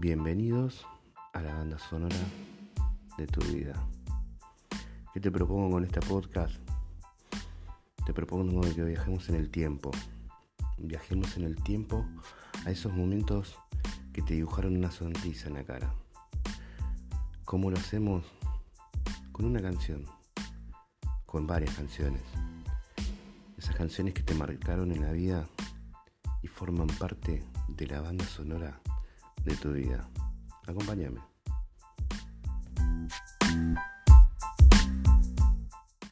Bienvenidos a la banda sonora de tu vida. ¿Qué te propongo con este podcast? Te propongo que viajemos en el tiempo. Viajemos en el tiempo a esos momentos que te dibujaron una sonrisa en la cara. ¿Cómo lo hacemos? Con una canción, con varias canciones. Esas canciones que te marcaron en la vida y forman parte de la banda sonora de tu vida. Acompáñame.